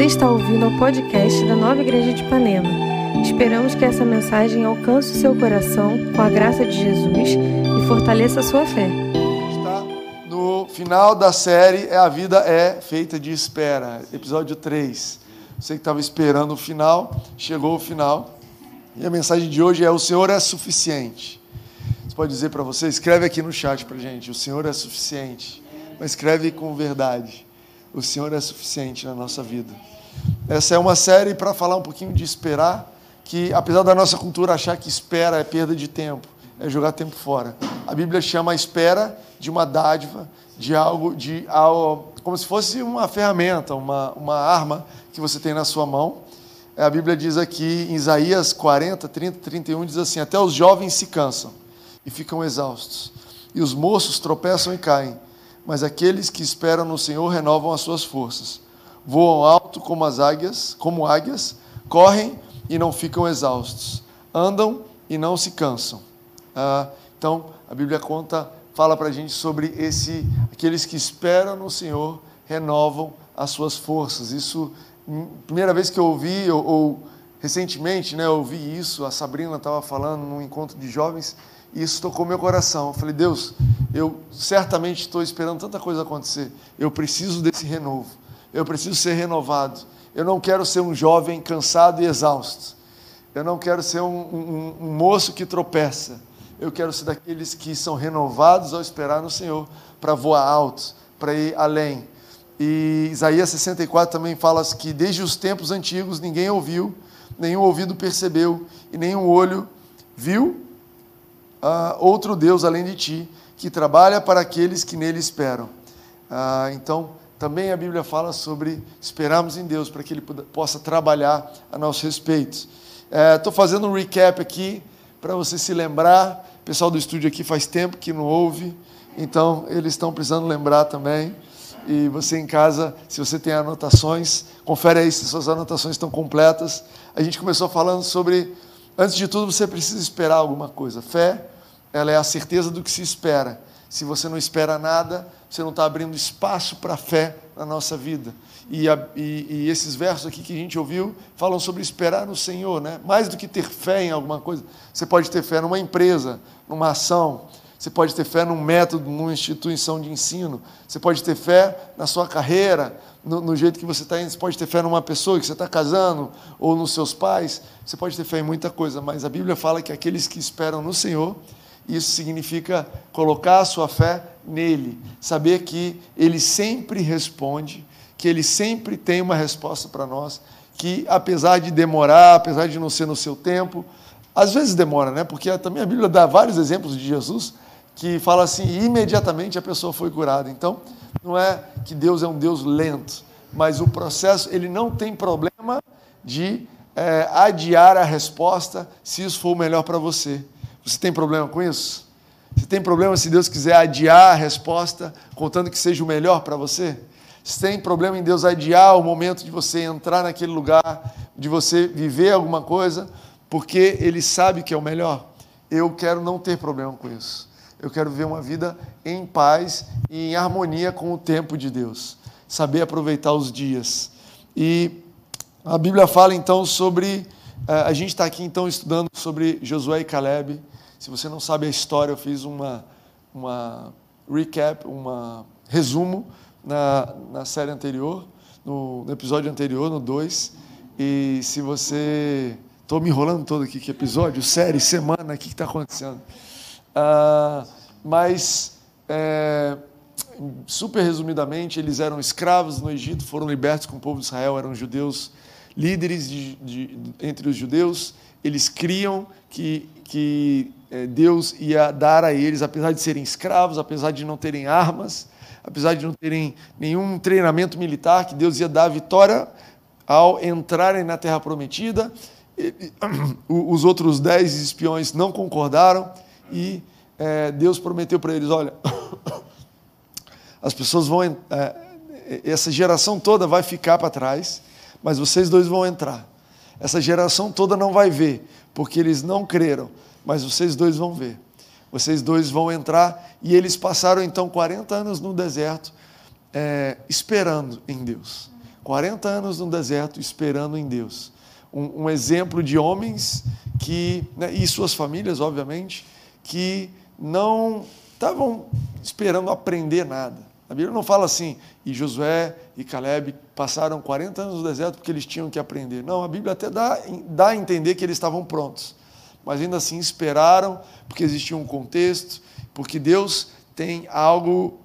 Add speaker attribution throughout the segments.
Speaker 1: Você está ouvindo o podcast da Nova Igreja de Ipanema. Esperamos que essa mensagem alcance o seu coração com a graça de Jesus e fortaleça a sua fé.
Speaker 2: Está no final da série é A Vida é Feita de Espera, episódio 3. Você que estava esperando o final, chegou o final. E a mensagem de hoje é: O Senhor é suficiente. Você pode dizer para você, escreve aqui no chat para gente: O Senhor é suficiente. Mas escreve com verdade. O Senhor é suficiente na nossa vida. Essa é uma série para falar um pouquinho de esperar, que apesar da nossa cultura achar que espera é perda de tempo, é jogar tempo fora. A Bíblia chama a espera de uma dádiva, de algo, de algo, como se fosse uma ferramenta, uma, uma arma que você tem na sua mão. A Bíblia diz aqui em Isaías 40, 30, 31, diz assim: Até os jovens se cansam e ficam exaustos, e os moços tropeçam e caem mas aqueles que esperam no Senhor renovam as suas forças. Voam alto como as águias, como águias, correm e não ficam exaustos, andam e não se cansam. Ah, então, a Bíblia conta, fala para a gente sobre esse, aqueles que esperam no Senhor renovam as suas forças. Isso, hum, primeira vez que eu ouvi, ou, ou recentemente, né, eu ouvi isso, a Sabrina estava falando num encontro de jovens, e isso tocou meu coração. Eu falei, Deus, eu certamente estou esperando tanta coisa acontecer. Eu preciso desse renovo. Eu preciso ser renovado. Eu não quero ser um jovem cansado e exausto. Eu não quero ser um, um, um moço que tropeça. Eu quero ser daqueles que são renovados ao esperar no Senhor para voar alto, para ir além. E Isaías 64 também fala que desde os tempos antigos ninguém ouviu, nenhum ouvido percebeu e nenhum olho viu uh, outro Deus além de ti, que trabalha para aqueles que nele esperam. Uh, então, também a Bíblia fala sobre esperarmos em Deus para que Ele possa trabalhar a nosso respeito. Estou é, fazendo um recap aqui para você se lembrar. O pessoal do estúdio aqui faz tempo que não ouve, então eles estão precisando lembrar também. E você em casa, se você tem anotações, confere aí se suas anotações estão completas. A gente começou falando sobre, antes de tudo, você precisa esperar alguma coisa. Fé, ela é a certeza do que se espera. Se você não espera nada, você não está abrindo espaço para a fé na nossa vida. E, a, e, e, esses versos aqui que a gente ouviu falam sobre esperar no Senhor, né? Mais do que ter fé em alguma coisa, você pode ter fé numa empresa, numa ação, você pode ter fé num método, numa instituição de ensino, você pode ter fé na sua carreira, no, no jeito que você está indo, você pode ter fé numa pessoa que você está casando, ou nos seus pais, você pode ter fé em muita coisa, mas a Bíblia fala que aqueles que esperam no Senhor, isso significa colocar a sua fé nele, saber que ele sempre responde, que ele sempre tem uma resposta para nós, que apesar de demorar, apesar de não ser no seu tempo, às vezes demora, né? Porque também a Bíblia dá vários exemplos de Jesus que fala assim, imediatamente a pessoa foi curada. Então, não é que Deus é um Deus lento, mas o processo, ele não tem problema de é, adiar a resposta se isso for o melhor para você. Você tem problema com isso? Você tem problema se Deus quiser adiar a resposta, contando que seja o melhor para você? Você tem problema em Deus adiar o momento de você entrar naquele lugar, de você viver alguma coisa, porque Ele sabe que é o melhor? Eu quero não ter problema com isso. Eu quero viver uma vida em paz e em harmonia com o tempo de Deus. Saber aproveitar os dias. E a Bíblia fala então sobre. Eh, a gente está aqui então estudando sobre Josué e Caleb. Se você não sabe a história, eu fiz uma, uma recap, um resumo na, na série anterior, no, no episódio anterior, no 2. E se você. Estou me enrolando todo aqui, que episódio, série, semana, o que está acontecendo? Ah, mas, é, super resumidamente, eles eram escravos no Egito, foram libertos com o povo de Israel, eram judeus, líderes de, de, entre os judeus, eles criam que, que é, Deus ia dar a eles, apesar de serem escravos, apesar de não terem armas, apesar de não terem nenhum treinamento militar, que Deus ia dar a vitória ao entrarem na terra prometida. Os outros dez espiões não concordaram e é, Deus prometeu para eles: olha, as pessoas vão, é, essa geração toda vai ficar para trás, mas vocês dois vão entrar. Essa geração toda não vai ver, porque eles não creram mas vocês dois vão ver. Vocês dois vão entrar e eles passaram então 40 anos no deserto é, esperando em Deus. 40 anos no deserto esperando em Deus. Um, um exemplo de homens que, né, e suas famílias, obviamente, que não estavam esperando aprender nada. A Bíblia não fala assim, e Josué e Caleb passaram 40 anos no deserto porque eles tinham que aprender. Não, a Bíblia até dá, dá a entender que eles estavam prontos. Mas ainda assim esperaram, porque existia um contexto, porque Deus tem algo,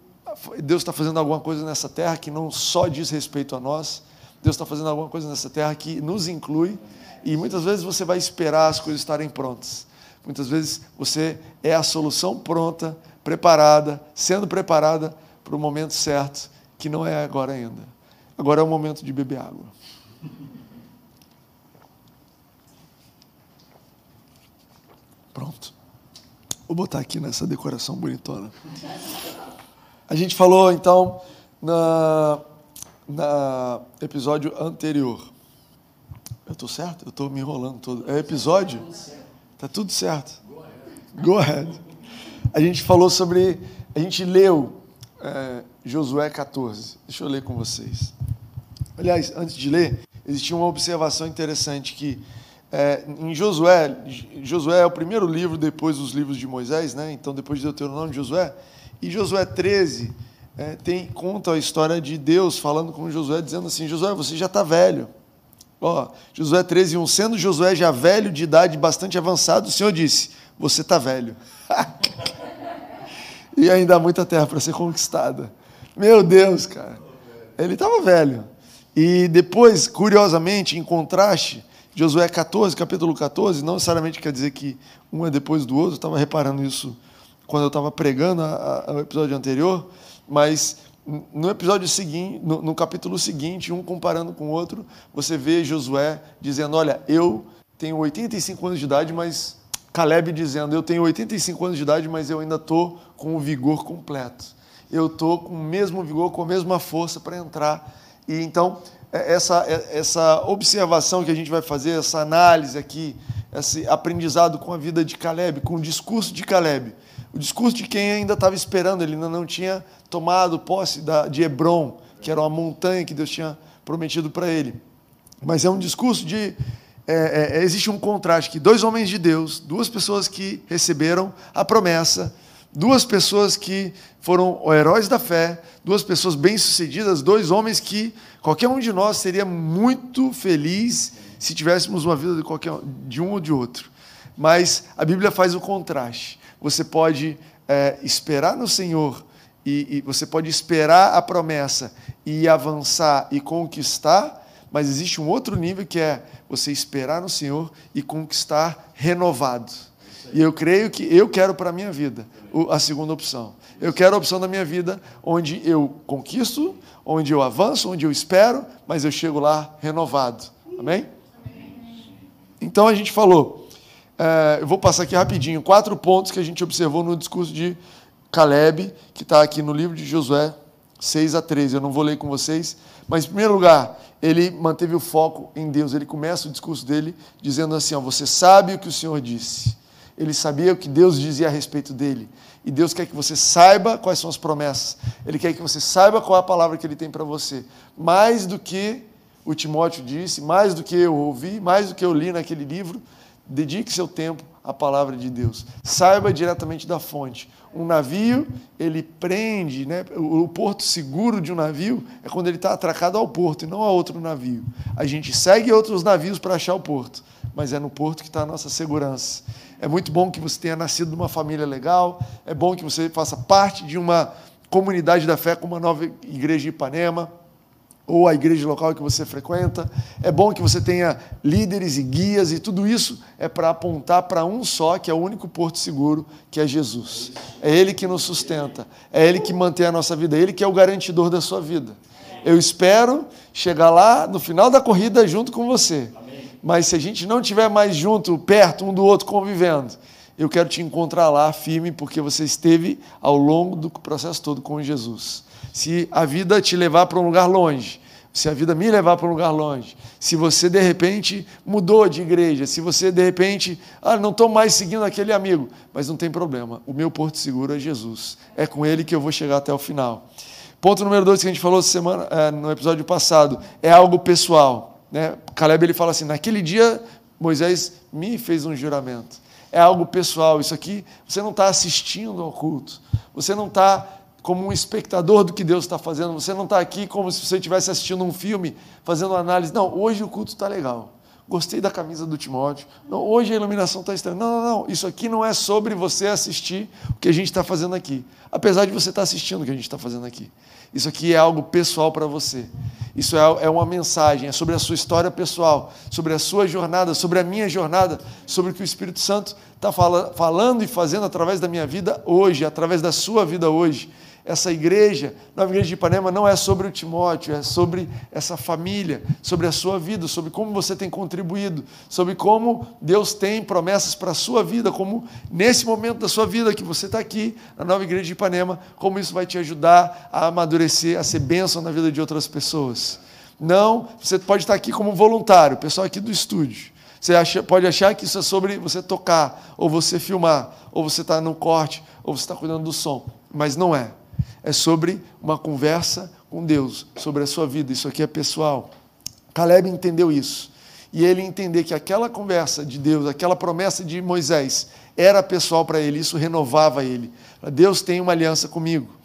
Speaker 2: Deus está fazendo alguma coisa nessa terra que não só diz respeito a nós, Deus está fazendo alguma coisa nessa terra que nos inclui, e muitas vezes você vai esperar as coisas estarem prontas. Muitas vezes você é a solução pronta, preparada, sendo preparada para o momento certo, que não é agora ainda. Agora é o momento de beber água. Pronto. Vou botar aqui nessa decoração bonitona. A gente falou então na, na episódio anterior. Eu estou certo? Eu estou me enrolando todo. É episódio? Tá tudo certo. Go ahead. A gente falou sobre. A gente leu é, Josué 14. Deixa eu ler com vocês. Aliás, antes de ler, existia uma observação interessante que é, em Josué, Josué é o primeiro livro depois dos livros de Moisés, né? Então depois de Deuteronômio de Josué, e Josué 13 é, tem conta a história de Deus falando com Josué dizendo assim: Josué, você já está velho. Ó, Josué 13, 1, sendo Josué já velho de idade bastante avançada, o Senhor disse: Você está velho. e ainda há muita terra para ser conquistada. Meu Deus, cara. Ele estava velho. E depois, curiosamente, em contraste, Josué 14, capítulo 14, não necessariamente quer dizer que um é depois do outro, eu estava reparando isso quando eu estava pregando o episódio anterior, mas no episódio seguinte, no, no, capítulo seguinte, um comparando com o outro, você vê Josué dizendo: Olha, eu tenho 85 anos de idade, mas. Caleb dizendo: Eu tenho 85 anos de idade, mas eu ainda estou com o vigor completo. Eu estou com o mesmo vigor, com a mesma força para entrar. E então, é, essa, é, essa observação que a gente vai fazer, essa análise aqui, esse aprendizado com a vida de Caleb, com o discurso de Caleb, o discurso de quem ainda estava esperando, ele ainda não tinha tomado posse da, de Hebron, que era uma montanha que Deus tinha prometido para ele. Mas é um discurso de. É, é, existe um contraste que dois homens de Deus, duas pessoas que receberam a promessa, duas pessoas que foram heróis da fé, duas pessoas bem-sucedidas, dois homens que qualquer um de nós seria muito feliz se tivéssemos uma vida de, qualquer, de um ou de outro. Mas a Bíblia faz o contraste você pode é, esperar no Senhor e, e você pode esperar a promessa e avançar e conquistar, mas existe um outro nível que é você esperar no Senhor e conquistar renovado. E eu creio que eu quero para a minha vida a segunda opção. Eu quero a opção da minha vida onde eu conquisto, onde eu avanço, onde eu espero, mas eu chego lá renovado. Amém? Então a gente falou é, eu vou passar aqui rapidinho quatro pontos que a gente observou no discurso de Caleb, que está aqui no livro de Josué 6 a 13. Eu não vou ler com vocês, mas em primeiro lugar, ele manteve o foco em Deus. Ele começa o discurso dele dizendo assim: ó, Você sabe o que o Senhor disse. Ele sabia o que Deus dizia a respeito dele. E Deus quer que você saiba quais são as promessas. Ele quer que você saiba qual é a palavra que ele tem para você. Mais do que o Timóteo disse, mais do que eu ouvi, mais do que eu li naquele livro, Dedique seu tempo à palavra de Deus. Saiba diretamente da fonte. Um navio, ele prende, né? o porto seguro de um navio é quando ele está atracado ao porto e não a outro navio. A gente segue outros navios para achar o porto, mas é no porto que está a nossa segurança. É muito bom que você tenha nascido numa família legal, é bom que você faça parte de uma comunidade da fé como a nova igreja de Ipanema ou a igreja local que você frequenta. É bom que você tenha líderes e guias, e tudo isso é para apontar para um só, que é o único porto seguro, que é Jesus. É Ele que nos sustenta, é Ele que mantém a nossa vida, é Ele que é o garantidor da sua vida. Eu espero chegar lá no final da corrida junto com você. Mas se a gente não estiver mais junto, perto um do outro, convivendo, eu quero te encontrar lá firme, porque você esteve ao longo do processo todo com Jesus se a vida te levar para um lugar longe, se a vida me levar para um lugar longe, se você de repente mudou de igreja, se você de repente, ah, não estou mais seguindo aquele amigo, mas não tem problema, o meu porto seguro é Jesus, é com ele que eu vou chegar até o final. Ponto número dois que a gente falou semana, é, no episódio passado é algo pessoal. Né? Caleb ele fala assim: naquele dia Moisés me fez um juramento. É algo pessoal. Isso aqui você não está assistindo ao culto. Você não está como um espectador do que Deus está fazendo. Você não está aqui como se você estivesse assistindo um filme, fazendo análise. Não, hoje o culto está legal. Gostei da camisa do Timóteo. Não, hoje a iluminação está estranha. Não, não, não. Isso aqui não é sobre você assistir o que a gente está fazendo aqui. Apesar de você estar tá assistindo o que a gente está fazendo aqui. Isso aqui é algo pessoal para você. Isso é, é uma mensagem, é sobre a sua história pessoal, sobre a sua jornada, sobre a minha jornada, sobre o que o Espírito Santo está falando e fazendo através da minha vida hoje, através da sua vida hoje essa igreja, Nova Igreja de Ipanema, não é sobre o Timóteo, é sobre essa família, sobre a sua vida, sobre como você tem contribuído, sobre como Deus tem promessas para a sua vida, como nesse momento da sua vida que você está aqui na Nova Igreja de Ipanema, como isso vai te ajudar a amadurecer, a ser bênção na vida de outras pessoas. Não, você pode estar aqui como voluntário, pessoal aqui do estúdio. Você acha, pode achar que isso é sobre você tocar, ou você filmar, ou você está no corte, ou você está cuidando do som, mas não é é sobre uma conversa com Deus, sobre a sua vida. Isso aqui é pessoal. Caleb entendeu isso. E ele entender que aquela conversa de Deus, aquela promessa de Moisés, era pessoal para ele, isso renovava ele. Deus tem uma aliança comigo.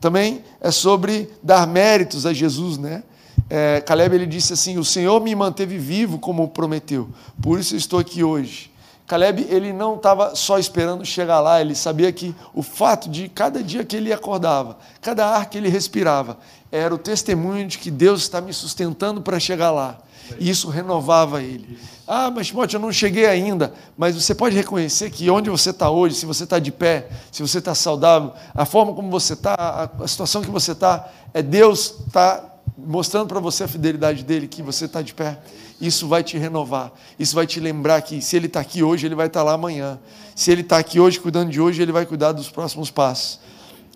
Speaker 2: Também é sobre dar méritos a Jesus, né? É, Caleb ele disse assim: O Senhor me manteve vivo como prometeu, por isso estou aqui hoje. Caleb ele não estava só esperando chegar lá, ele sabia que o fato de cada dia que ele acordava, cada ar que ele respirava, era o testemunho de que Deus está me sustentando para chegar lá. E isso renovava ele. Ah, mas Timóteo, eu não cheguei ainda. Mas você pode reconhecer que onde você está hoje, se você está de pé, se você está saudável, a forma como você está, a situação que você está, é Deus está mostrando para você a fidelidade dele, que você está de pé. Isso vai te renovar. Isso vai te lembrar que se ele está aqui hoje, ele vai estar tá lá amanhã. Se ele está aqui hoje, cuidando de hoje, ele vai cuidar dos próximos passos.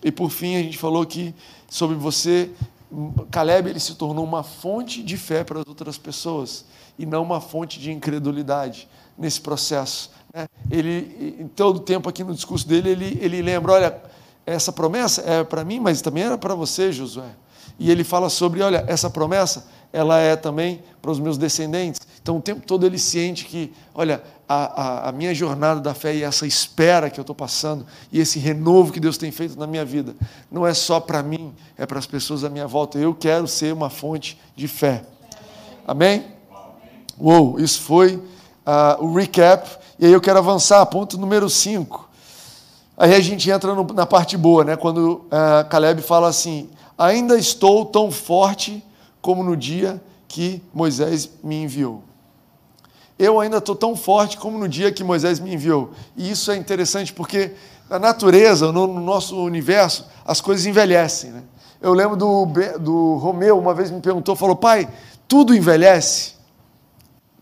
Speaker 2: E por fim, a gente falou que sobre você, Caleb ele se tornou uma fonte de fé para as outras pessoas e não uma fonte de incredulidade nesse processo. Né? Ele, em todo tempo aqui no discurso dele, ele, ele lembra: olha, essa promessa é para mim, mas também era para você, Josué. E ele fala sobre, olha, essa promessa, ela é também para os meus descendentes. Então, o tempo todo ele sente que, olha, a, a, a minha jornada da fé e essa espera que eu estou passando, e esse renovo que Deus tem feito na minha vida, não é só para mim, é para as pessoas à minha volta. Eu quero ser uma fonte de fé. Amém? Uou, isso foi uh, o recap. E aí eu quero avançar, ponto número 5. Aí a gente entra no, na parte boa, né? quando uh, Caleb fala assim: ainda estou tão forte como no dia que Moisés me enviou. Eu ainda estou tão forte como no dia que Moisés me enviou. E isso é interessante porque na natureza, no, nosso universo, as coisas envelhecem. Né? Eu lembro do, do Romeu, uma vez me perguntou, falou, pai, tudo envelhece?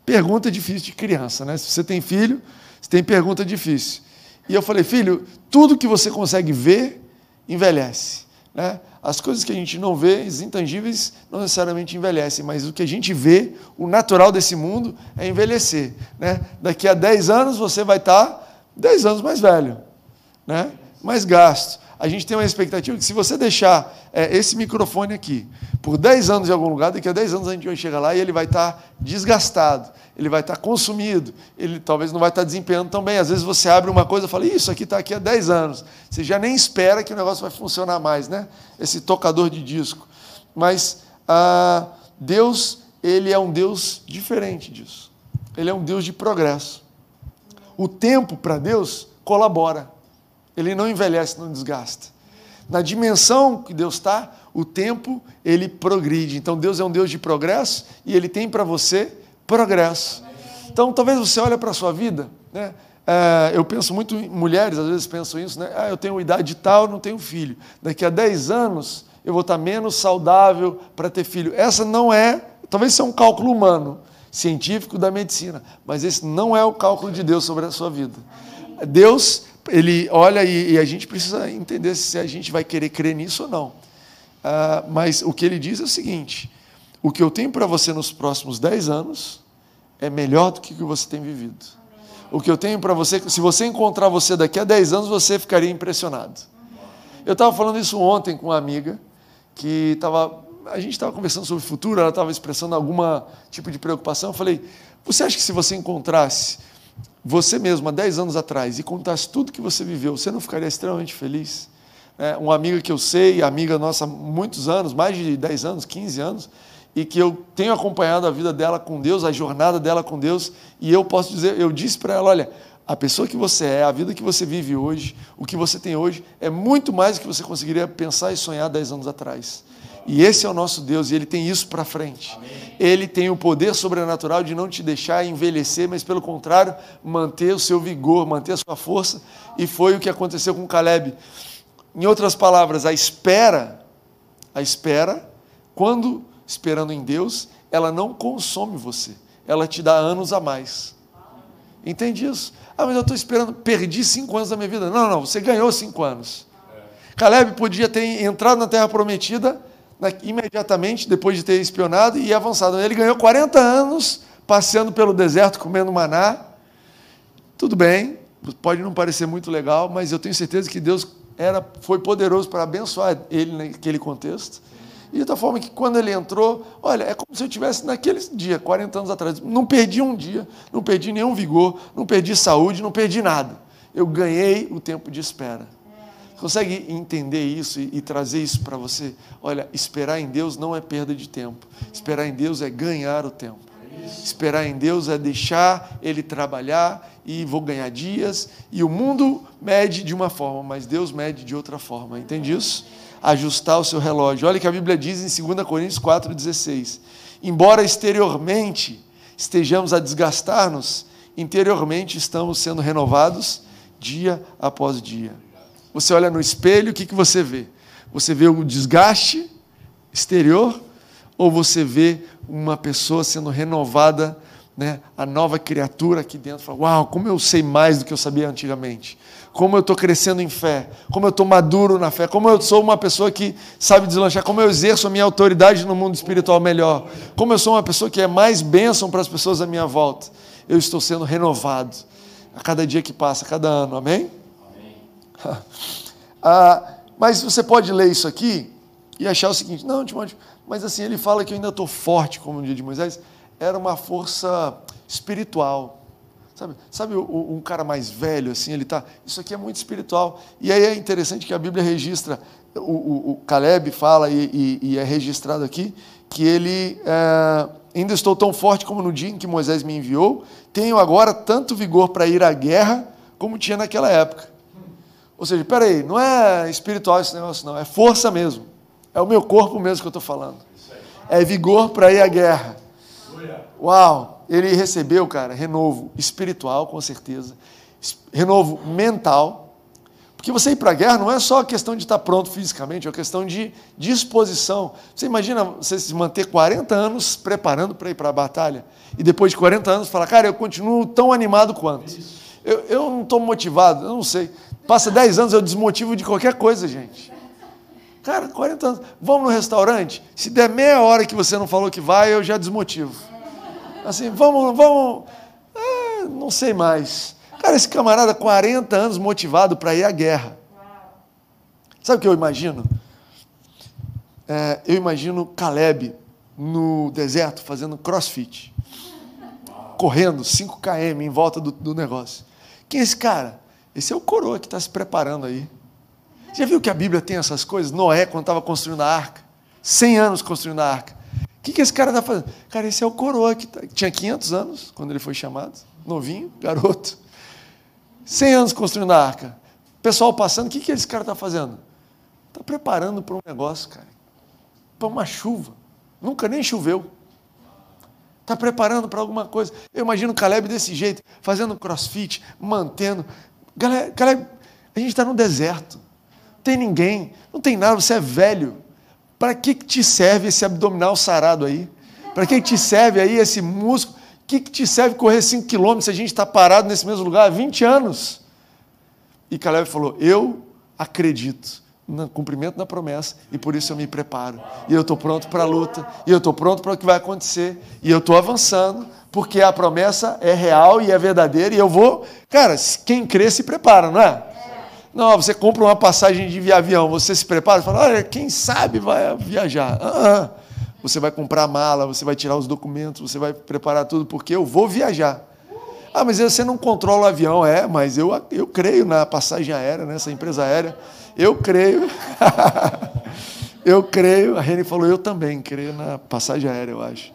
Speaker 2: Pergunta difícil de criança, né? Se você tem filho, você tem pergunta difícil. E eu falei, filho, tudo que você consegue ver, envelhece. Né? As coisas que a gente não vê, os intangíveis, não necessariamente envelhecem, mas o que a gente vê, o natural desse mundo, é envelhecer. Né? Daqui a 10 anos você vai estar 10 anos mais velho, né? mais gasto. A gente tem uma expectativa que se você deixar é, esse microfone aqui por 10 anos em algum lugar, daqui a 10 anos a gente vai chegar lá e ele vai estar desgastado, ele vai estar consumido, ele talvez não vai estar desempenhando tão bem. Às vezes você abre uma coisa e fala, isso aqui está aqui há 10 anos. Você já nem espera que o negócio vai funcionar mais, né? Esse tocador de disco. Mas ah, Deus, ele é um Deus diferente disso. Ele é um Deus de progresso. O tempo para Deus colabora. Ele não envelhece, não desgasta. Na dimensão que Deus está, o tempo ele progride. Então Deus é um Deus de progresso e Ele tem para você progresso. Então talvez você olhe para a sua vida, né? É, eu penso muito em mulheres, às vezes pensam isso, né? Ah, eu tenho idade tal, não tenho filho. Daqui a 10 anos eu vou estar menos saudável para ter filho. Essa não é, talvez seja um cálculo humano, científico da medicina, mas esse não é o cálculo de Deus sobre a sua vida. Deus ele olha e, e, a gente precisa entender se a gente vai querer crer nisso ou não. Uh, mas o que ele diz é o seguinte: o que eu tenho para você nos próximos 10 anos é melhor do que o que você tem vivido. O que eu tenho para você, se você encontrar você daqui a 10 anos, você ficaria impressionado. Eu estava falando isso ontem com uma amiga, que estava. A gente estava conversando sobre o futuro, ela estava expressando algum tipo de preocupação. Eu falei: você acha que se você encontrasse você mesmo há 10 anos atrás e contasse tudo que você viveu, você não ficaria extremamente feliz? É, uma amiga que eu sei, amiga nossa há muitos anos, mais de 10 anos, 15 anos, e que eu tenho acompanhado a vida dela com Deus, a jornada dela com Deus, e eu posso dizer, eu disse para ela, olha, a pessoa que você é, a vida que você vive hoje, o que você tem hoje, é muito mais do que você conseguiria pensar e sonhar 10 anos atrás. E esse é o nosso Deus, e Ele tem isso para frente. Amém. Ele tem o poder sobrenatural de não te deixar envelhecer, mas pelo contrário, manter o seu vigor, manter a sua força. E foi o que aconteceu com Caleb. Em outras palavras, a espera, a espera, quando esperando em Deus, ela não consome você, ela te dá anos a mais. Entende isso? Ah, mas eu estou esperando, perdi cinco anos da minha vida. Não, não, você ganhou cinco anos. Caleb podia ter entrado na terra prometida imediatamente depois de ter espionado e avançado. Ele ganhou 40 anos passeando pelo deserto comendo maná. Tudo bem, pode não parecer muito legal, mas eu tenho certeza que Deus era, foi poderoso para abençoar ele naquele contexto. E de forma que quando ele entrou, olha, é como se eu tivesse naquele dia, 40 anos atrás, não perdi um dia, não perdi nenhum vigor, não perdi saúde, não perdi nada. Eu ganhei o tempo de espera. Consegue entender isso e, trazer isso para você? Olha, esperar em Deus não é perda de tempo. Esperar em Deus é ganhar o tempo. Esperar em Deus é deixar Ele trabalhar e vou ganhar dias. E o mundo mede de uma forma, mas Deus mede de outra forma. Entende isso? Ajustar o seu relógio. Olha o que a Bíblia diz em 2 Coríntios 4,16. Embora exteriormente estejamos a desgastar-nos, interiormente estamos sendo renovados dia após dia. Você olha no espelho, o que, que você vê? Você vê o desgaste exterior ou você vê uma pessoa sendo renovada, né, a nova criatura aqui dentro? Fala, Uau, como eu sei mais do que eu sabia antigamente. Como eu estou crescendo em fé. Como eu estou maduro na fé. Como eu sou uma pessoa que sabe deslanchar. Como eu exerço a minha autoridade no mundo espiritual melhor. Como eu sou uma pessoa que é mais bênção para as pessoas à minha volta. Eu estou sendo renovado a cada dia que passa, a cada ano. Amém? ah, mas você pode ler isso aqui e achar o seguinte: não, Timóteo, mas assim, ele fala que eu ainda estou forte, como no dia de Moisés. Era uma força espiritual. Sabe, sabe um cara mais velho, assim, ele tá. Isso aqui é muito espiritual. E aí é interessante que a Bíblia registra, o, o, o Caleb fala, e, e, e, é registrado aqui, que ele. É, ainda estou tão forte como no dia em que Moisés me enviou, tenho agora tanto vigor para ir à guerra como tinha naquela época. Ou seja, peraí, não é espiritual esse negócio, não, é força mesmo. É o meu corpo mesmo que eu estou falando. É vigor para ir à guerra. Uau! Ele recebeu, cara, renovo espiritual, com certeza, renovo mental. Porque você ir para a guerra não é só questão de estar pronto fisicamente, é uma questão de disposição. Você imagina você se manter 40 anos preparando para ir para a batalha e depois de 40 anos falar, cara, eu continuo tão animado quanto. Eu, eu não estou motivado, eu não sei. Passa 10 anos, eu desmotivo de qualquer coisa, gente. Cara, 40 anos. Vamos no restaurante? Se der meia hora que você não falou que vai, eu já desmotivo. Assim, vamos, vamos. Ah, não sei mais. Cara, esse camarada, 40 anos motivado para ir à guerra. Sabe o que eu imagino? É, eu imagino Caleb no deserto fazendo crossfit, correndo 5 km em volta do, do negócio. Quem é esse cara? Esse é o coroa que está se preparando aí. Já viu que a Bíblia tem essas coisas? Noé, quando estava construindo a arca, 100 anos construindo a arca. O que, que esse cara está fazendo? Cara, esse é o coroa que tá... tinha 500 anos quando ele foi chamado, novinho, garoto. 100 anos construindo a arca. Pessoal passando, o que, que esse cara está fazendo? Está preparando para um negócio, cara. Para uma chuva. Nunca nem choveu. Está preparando para alguma coisa. Eu imagino o Caleb desse jeito, fazendo crossfit, mantendo. Galera, galera a gente está no deserto. Não tem ninguém, não tem nada, você é velho. Para que, que te serve esse abdominal sarado aí? Para que, que te serve aí esse músculo? O que, que te serve correr 5 quilômetros se a gente está parado nesse mesmo lugar há 20 anos? E Caleb falou: Eu acredito no cumprimento da promessa e por isso eu me preparo. E eu estou pronto para a luta, e eu estou pronto para o que vai acontecer, e eu estou avançando, porque a promessa é real e é verdadeira, e eu vou. Cara, quem crê se prepara, não é? Não, você compra uma passagem de avião, você se prepara e fala, olha, quem sabe vai viajar. Ah, você vai comprar a mala, você vai tirar os documentos, você vai preparar tudo, porque eu vou viajar. Ah, mas você não controla o avião. É, mas eu, eu creio na passagem aérea, nessa empresa aérea. Eu creio. eu creio. A Reni falou, eu também creio na passagem aérea, eu acho.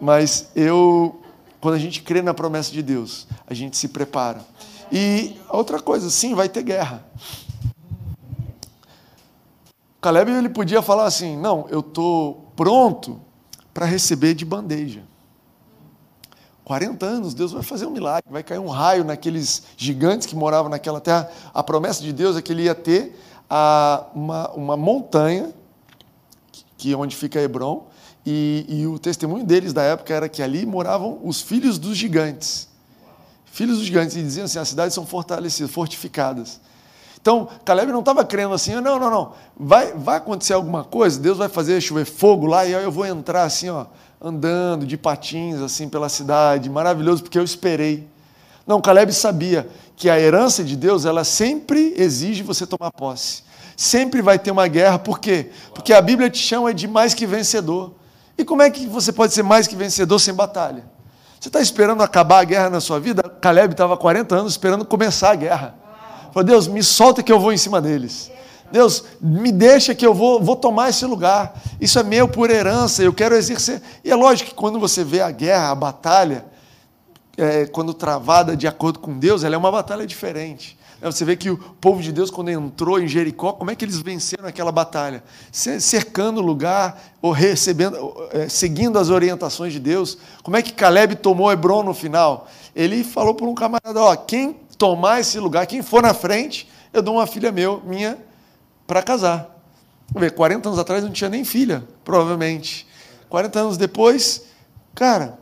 Speaker 2: Mas eu, quando a gente crê na promessa de Deus, a gente se prepara. E outra coisa, sim, vai ter guerra. Caleb ele podia falar assim: não, eu estou pronto para receber de bandeja. 40 anos, Deus vai fazer um milagre, vai cair um raio naqueles gigantes que moravam naquela terra. A promessa de Deus é que ele ia ter a, uma, uma montanha, que é onde fica Hebron, e, e, o testemunho deles da época era que ali moravam os filhos dos gigantes. Filhos dos gigantes, e diziam assim: as cidades são fortalecidas, fortificadas. Então, Caleb não estava crendo assim, não, não, não, vai, vai acontecer alguma coisa, Deus vai fazer chover fogo lá e aí eu vou entrar assim, ó, andando de patins assim pela cidade, maravilhoso, porque eu esperei. Não, Caleb sabia que a herança de Deus, ela sempre exige você tomar posse. Sempre vai ter uma guerra, por quê? Porque a Bíblia te chama de mais que vencedor. E como é que você pode ser mais que vencedor sem batalha? Você está esperando acabar a guerra na sua vida? Caleb estava 40 anos esperando começar a guerra. Falou, Deus, me solta que eu vou em cima deles. Deus, me deixa que eu vou, vou tomar esse lugar. Isso é meu por herança, eu quero exercer. E é lógico que quando você vê a guerra, a batalha, é, quando travada de acordo com Deus, ela é uma batalha diferente. É, você vê que o povo de Deus, quando entrou em Jericó, como é que eles venceram aquela batalha? Cercando o lugar, ou recebendo, é, seguindo as orientações de Deus. Como é que Caleb tomou Hebron no final? Ele falou para um camarada: ó, quem tomar esse lugar, quem for na frente, eu dou uma filha meu, minha para casar. Vamos ver, 40 anos atrás não tinha nem filha, provavelmente. 40 anos depois, cara,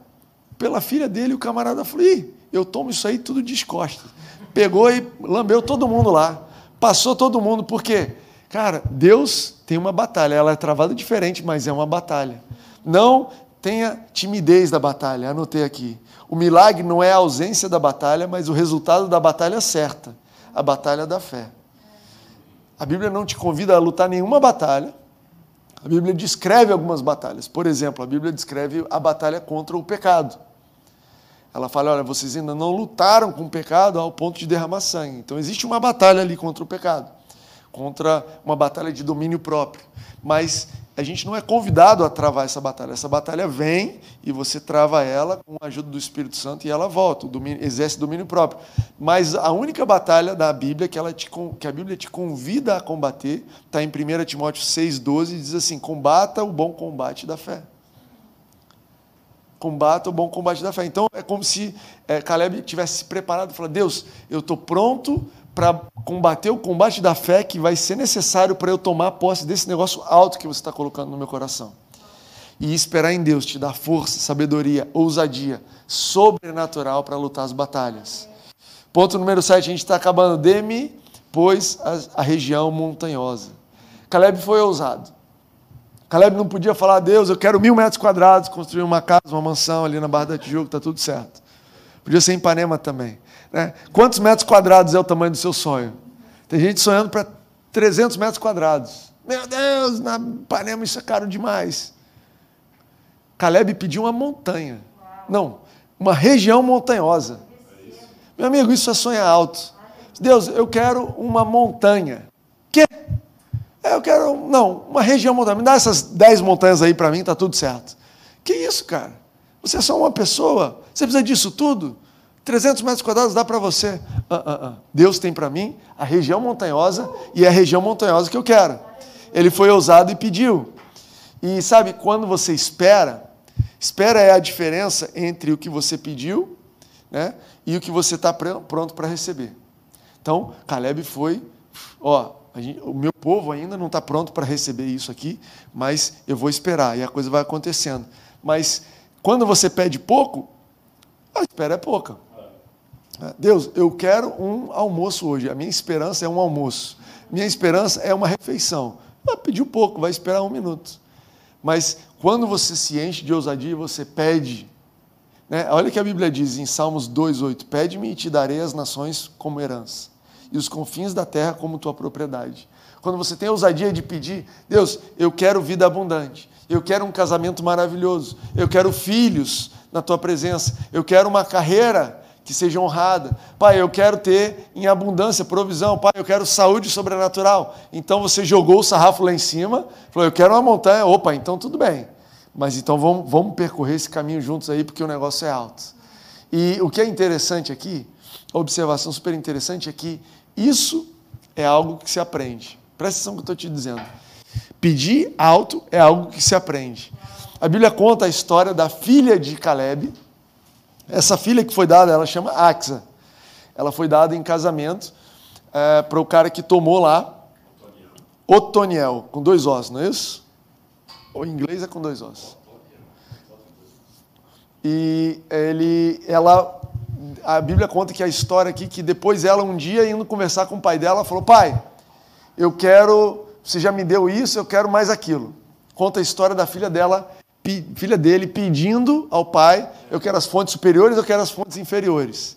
Speaker 2: pela filha dele, o camarada falou: Ih, eu tomo isso aí tudo de costas. Pegou e lambeu todo mundo lá. Passou todo mundo, porque, cara, Deus tem uma batalha. Ela é travada diferente, mas é uma batalha. Não tenha timidez da batalha, anotei aqui. O milagre não é a ausência da batalha, mas o resultado da batalha certa a batalha da fé. A Bíblia não te convida a lutar nenhuma batalha. A Bíblia descreve algumas batalhas. Por exemplo, a Bíblia descreve a batalha contra o pecado. Ela fala: olha, vocês ainda não lutaram com o pecado ao ponto de derramar sangue. Então existe uma batalha ali contra o pecado, contra uma batalha de domínio próprio. Mas a gente não é convidado a travar essa batalha. Essa batalha vem e você trava ela com a ajuda do Espírito Santo e ela volta, domínio, exerce domínio próprio. Mas a única batalha da Bíblia que, ela te, que a Bíblia te convida a combater está em 1 Timóteo 6,12 e diz assim: combata o bom combate da fé. Combata o bom combate da fé. Então é como se é, Caleb tivesse se preparado e falado: Deus, eu estou pronto para combater o combate da fé que vai ser necessário para eu tomar posse desse negócio alto que você está colocando no meu coração. E esperar em Deus te dar força, sabedoria, ousadia sobrenatural para lutar as batalhas. Ponto número 7, a gente está acabando. Dê-me, pois, a, a, região montanhosa. Caleb foi ousado. Caleb não podia falar, Deus, eu quero mil metros quadrados, construir uma casa, uma mansão ali na Barra da Tijuca, está tudo certo. Podia ser em Ipanema também. Né? Quantos metros quadrados é o tamanho do seu sonho? Tem gente sonhando para 300 metros quadrados. Meu Deus, na Ipanema isso é caro demais. Caleb pediu uma montanha. Não, uma região montanhosa. Meu amigo, isso é sonhar alto. Deus, eu quero uma montanha. Quê? É, eu quero, não, uma região montanhosa. Me dá essas 10 montanhas aí para mim, tá tudo certo. Que isso, cara? Você é só uma pessoa. Você precisa disso tudo? 300 metros quadrados dá para você. Uh, uh, uh. Deus tem para mim a região montanhosa e é a região montanhosa que eu quero. Ele foi ousado e pediu. E sabe, quando você espera, espera é a diferença entre o que você pediu né, e o que você está pronto para receber. Então, Caleb foi, ó, gente, o meu povo ainda não está pronto para receber isso aqui, mas eu vou esperar e a coisa vai acontecendo. Mas quando você pede pouco, a espera é pouca. Deus, eu quero um almoço hoje. A minha esperança é um almoço. Minha esperança é uma refeição. Ah, pediu pouco, vai esperar um minuto. Mas quando você se enche de ousadia, você pede. Né? Olha o que a Bíblia diz em Salmos 2,8: Pede-me e te darei as nações como herança, e os confins da terra como tua propriedade. Quando você tem a ousadia de pedir, Deus, eu quero vida abundante, eu quero um casamento maravilhoso, eu quero filhos na tua presença, eu quero uma carreira que seja honrada. Pai, eu quero ter em abundância provisão. Pai, eu quero saúde sobrenatural. Então você jogou o sarrafo lá em cima, falou, eu quero uma montanha. Opa, então tudo bem. Mas então vamos, vamos percorrer esse caminho juntos aí, porque o negócio é alto. E o que é interessante aqui, a observação super interessante é que isso é algo que se aprende. Presta atenção no que eu estou te dizendo. Pedir alto é algo que se aprende. A Bíblia conta a história da filha de Caleb, essa filha que foi dada, ela chama Axa. Ela foi dada em casamento é, para o cara que tomou lá Otoniel, com dois ossos, não é isso? O inglês é com dois ossos. E ele, ela, a Bíblia conta que a história aqui, que depois ela um dia indo conversar com o pai dela, falou: Pai, eu quero, você já me deu isso, eu quero mais aquilo. Conta a história da filha dela filha dele pedindo ao pai: eu quero as fontes superiores, eu quero as fontes inferiores.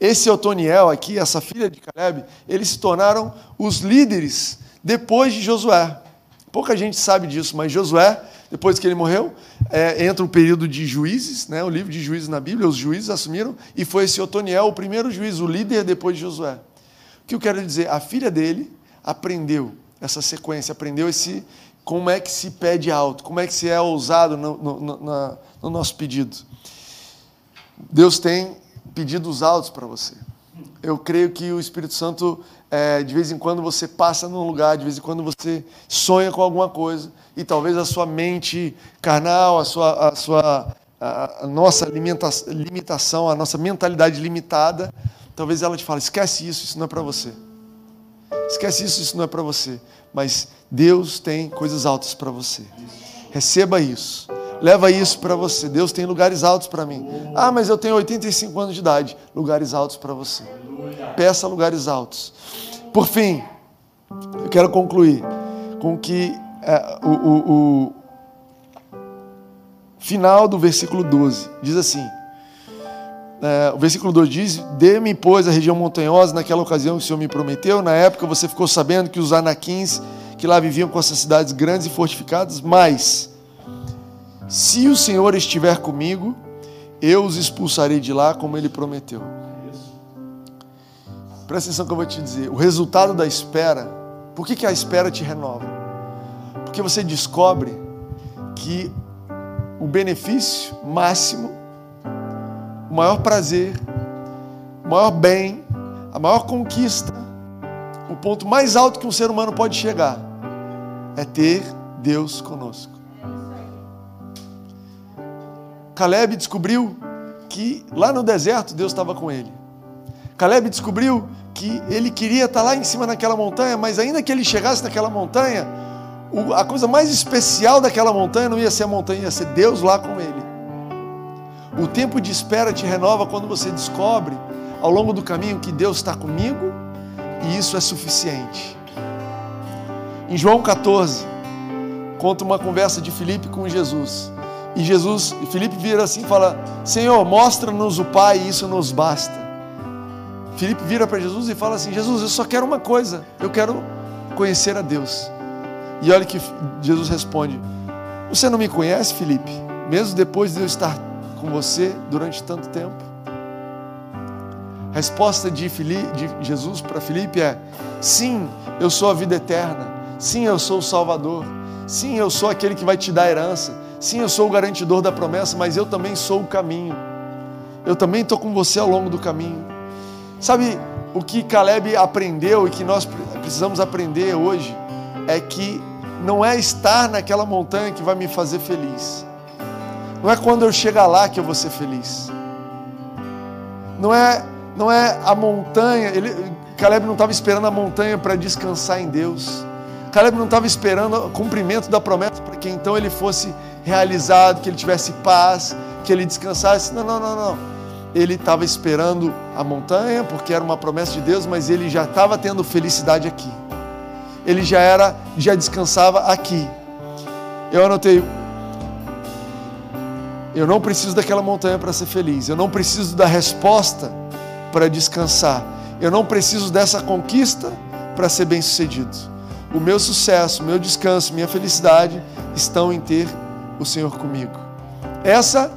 Speaker 2: Esse Otoniel aqui, essa filha de Caleb, eles se tornaram os líderes depois de Josué. Pouca gente sabe disso, mas Josué, depois que ele morreu, é, entra o período de juízes, né, o livro de juízes na Bíblia, os juízes assumiram, e foi esse Otoniel o primeiro juiz, o líder depois de Josué. O que eu quero dizer? A filha dele aprendeu essa sequência, aprendeu esse, como é que se pede alto, como é que se é ousado no, no, no, no nosso pedido. Deus tem pedidos altos para você. Eu creio que o Espírito Santo, é, de vez em quando você passa num lugar, de vez em quando você sonha com alguma coisa, e talvez a sua mente carnal, a sua, a sua a, nossa limitação, a nossa mentalidade limitada, talvez ela te fale: esquece isso, isso não é para você. Esquece isso, isso não é para você. Mas Deus tem coisas altas para você. Receba isso. Leva isso para você. Deus tem lugares altos para mim. Ah, mas eu tenho 85 anos de idade. Lugares altos para você. Peça lugares altos. Por fim, eu quero concluir com que o, o, o final do versículo 12 diz assim: é, o versículo 2 diz: Dê-me, pois, a região montanhosa naquela ocasião que o Senhor me prometeu. Na época você ficou sabendo que os anaquins que lá viviam com essas cidades grandes e fortificadas, mas se o Senhor estiver comigo, eu os expulsarei de lá como ele prometeu. Presta atenção que eu vou te dizer. O resultado da espera, por que, que a espera te renova? Porque você descobre que o benefício máximo o maior prazer, o maior bem, a maior conquista, o ponto mais alto que um ser humano pode chegar é ter Deus conosco. Caleb descobriu que lá no deserto Deus estava com ele. Caleb descobriu que ele queria estar lá em cima naquela montanha, mas ainda que ele chegasse naquela montanha, a coisa mais especial daquela montanha não ia ser a montanha, ia ser Deus lá com ele. O tempo de espera te renova quando você descobre ao longo do caminho que Deus está comigo e isso é suficiente. Em João 14, conta uma conversa de Filipe com Jesus. E Jesus, Filipe vira assim e fala: Senhor, mostra-nos o Pai, e isso nos basta. Filipe vira para Jesus e fala assim: Jesus, eu só quero uma coisa, eu quero conhecer a Deus. E olha que Jesus responde: Você não me conhece, Filipe? Mesmo depois de eu estar com você durante tanto tempo? A resposta de, de Jesus para Filipe é: sim, eu sou a vida eterna. Sim, eu sou o Salvador. Sim, eu sou aquele que vai te dar herança. Sim, eu sou o garantidor da promessa, mas eu também sou o caminho. Eu também estou com você ao longo do caminho. Sabe o que Caleb aprendeu e que nós precisamos aprender hoje? É que não é estar naquela montanha que vai me fazer feliz não é quando eu chegar lá que eu vou ser feliz. Não é, não é a montanha. Ele, Caleb não estava esperando a montanha para descansar em Deus. Caleb não estava esperando o cumprimento da promessa para que então ele fosse realizado, que ele tivesse paz, que ele descansasse. Não, não, não, não. Ele estava esperando a montanha porque era uma promessa de Deus, mas ele já estava tendo felicidade aqui. Ele já era, já descansava aqui. Eu anotei eu não preciso daquela montanha para ser feliz. Eu não preciso da resposta para descansar. Eu não preciso dessa conquista para ser bem-sucedido. O meu sucesso, meu descanso, minha felicidade estão em ter o Senhor comigo. Essa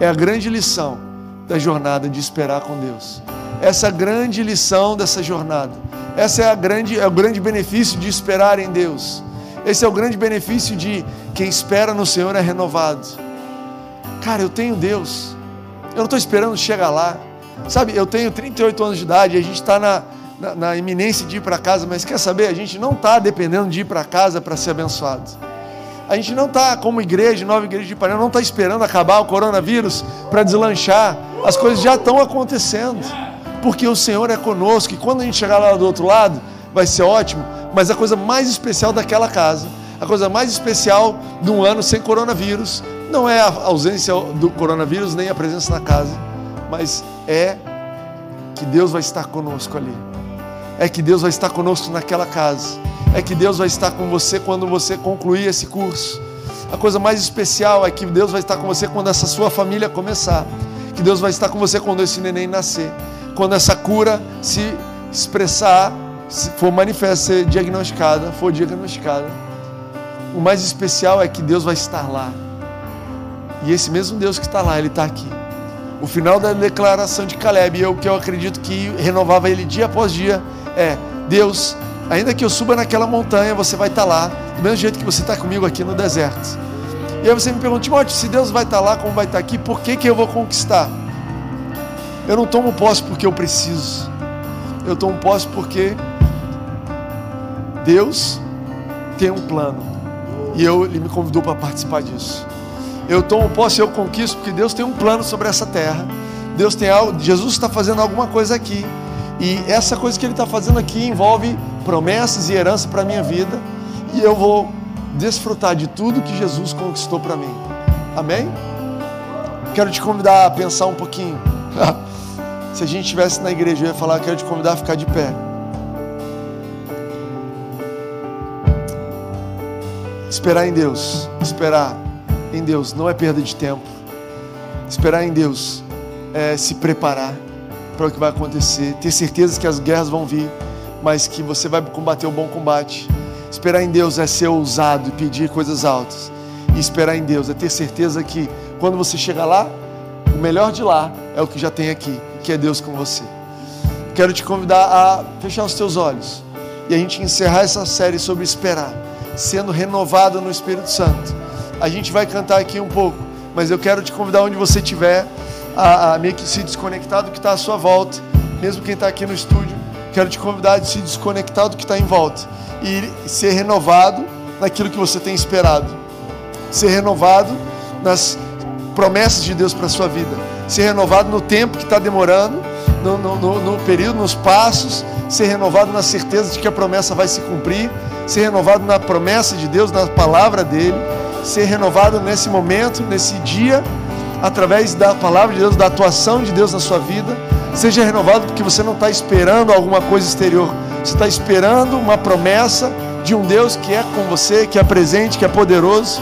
Speaker 2: é a grande lição da jornada de esperar com Deus. Essa grande lição dessa jornada. Essa é, a grande, é o grande benefício de esperar em Deus. Esse é o grande benefício de quem espera no Senhor é renovado. Cara, eu tenho Deus. Eu não estou esperando chegar lá. Sabe, eu tenho 38 anos de idade a gente está na, na, na, iminência de ir para casa, mas quer saber? A gente não está dependendo de ir para casa para ser abençoado. A gente não está, como igreja, nova igreja de Ipanema, não está esperando acabar o coronavírus para deslanchar. As coisas já estão acontecendo. Porque o Senhor é conosco e quando a gente chegar lá do outro lado, vai ser ótimo. Mas a coisa mais especial daquela casa, a coisa mais especial de um ano sem coronavírus, não é a ausência do coronavírus nem a presença na casa, mas é que Deus vai estar conosco ali. É que Deus vai estar conosco naquela casa. É que Deus vai estar com você quando você concluir esse curso. A coisa mais especial é que Deus vai estar com você quando essa sua família começar. Que Deus vai estar com você quando esse neném nascer. Quando essa cura se expressar, se for manifesta, ser diagnosticada, for diagnosticada. O mais especial é que Deus vai estar lá. E esse mesmo Deus que está lá, ele está aqui. O final da declaração de Caleb, eu que eu acredito que renovava ele dia após dia, é: Deus, ainda que eu suba naquela montanha, você vai estar lá, do mesmo jeito que você está comigo aqui no deserto. E aí você me pergunta, Timóteo, se Deus vai estar lá, como vai estar aqui, por que, que eu vou conquistar? Eu não tomo posse porque eu preciso. Eu tomo posse porque Deus tem um plano. E eu, ele me convidou para participar disso. Eu tomo posse, eu conquisto, porque Deus tem um plano sobre essa terra. Deus tem algo, Jesus está fazendo alguma coisa aqui. E essa coisa que Ele está fazendo aqui envolve promessas e herança para a minha vida. E eu vou desfrutar de tudo que Jesus conquistou para mim. Amém? Quero te convidar a pensar um pouquinho. Se a gente estivesse na igreja, eu ia falar, quero te convidar a ficar de pé. Esperar em Deus, esperar em Deus não é perda de tempo. Esperar em Deus é se preparar para o que vai acontecer, ter certeza que as guerras vão vir, mas que você vai combater o bom combate. Esperar em Deus é ser ousado e pedir coisas altas. E esperar em Deus é ter certeza que quando você chegar lá, o melhor de lá é o que já tem aqui, que é Deus com você. Quero te convidar a fechar os teus olhos e a gente encerrar essa série sobre esperar, sendo renovado no Espírito Santo. A gente vai cantar aqui um pouco, mas eu quero te convidar onde você estiver, a, a meio que se desconectar do que está à sua volta, mesmo quem está aqui no estúdio, quero te convidar a se desconectar do que está em volta e ser renovado naquilo que você tem esperado, ser renovado nas promessas de Deus para a sua vida, ser renovado no tempo que está demorando, no, no, no, período, nos passos, ser renovado na certeza de que a promessa vai se cumprir, ser renovado na promessa de Deus, na palavra dele ser renovado nesse momento, nesse dia, através da palavra de Deus, da atuação de Deus na sua vida. Seja renovado porque você não está esperando alguma coisa exterior, você está esperando uma promessa de um Deus que é com você, que é presente, que é poderoso,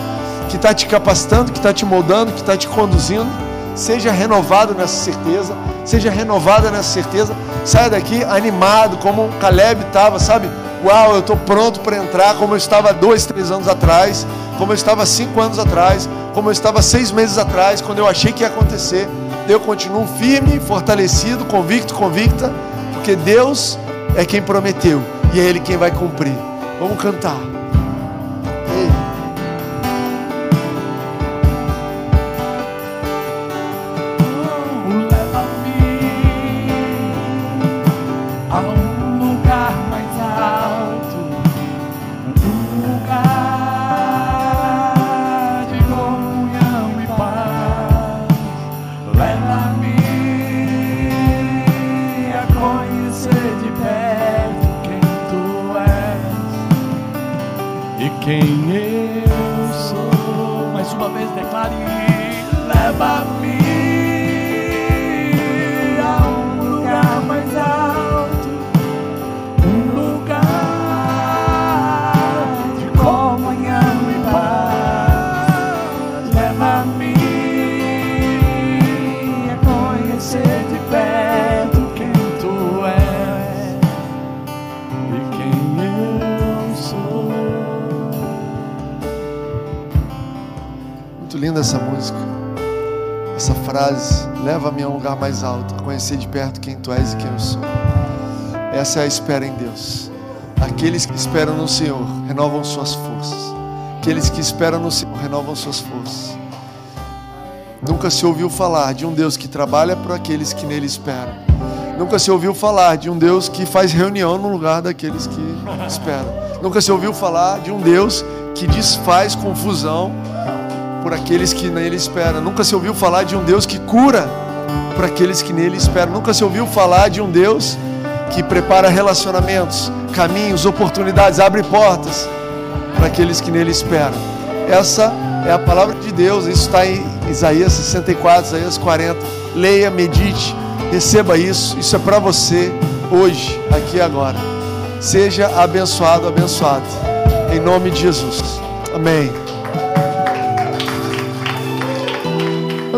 Speaker 2: que está te capacitando, que está te moldando, que está te conduzindo. Seja renovado nessa certeza, seja renovada nessa certeza. Saia daqui animado, como o Caleb estava, sabe? Uau, eu estou pronto para entrar, como eu estava dois, três anos atrás como eu estava cinco anos atrás, como eu estava seis meses atrás, quando eu achei que ia acontecer. Eu continuo firme, fortalecido, convicto, convicta, porque Deus é quem prometeu e é Ele quem vai cumprir. Vamos cantar. Mais alto, a conhecer de perto quem tu és e quem eu sou. Essa é a espera em Deus. Aqueles que esperam no Senhor renovam suas forças. Aqueles que esperam no Senhor renovam suas forças. Nunca se ouviu falar de um Deus que trabalha para aqueles que nele esperam. Nunca se ouviu falar de um Deus que faz reunião no lugar daqueles que esperam. Nunca se ouviu falar de um Deus que desfaz confusão por aqueles que nele esperam. Nunca se ouviu falar de um Deus que cura por aqueles que nele esperam. Nunca se ouviu falar de um Deus que prepara relacionamentos, caminhos, oportunidades, abre portas para aqueles que nele esperam. Essa é a palavra de Deus, isso está em Isaías 64, Isaías 40. Leia, medite, receba isso. Isso é para você hoje, aqui e agora. Seja abençoado, abençoado. Em nome de Jesus. Amém.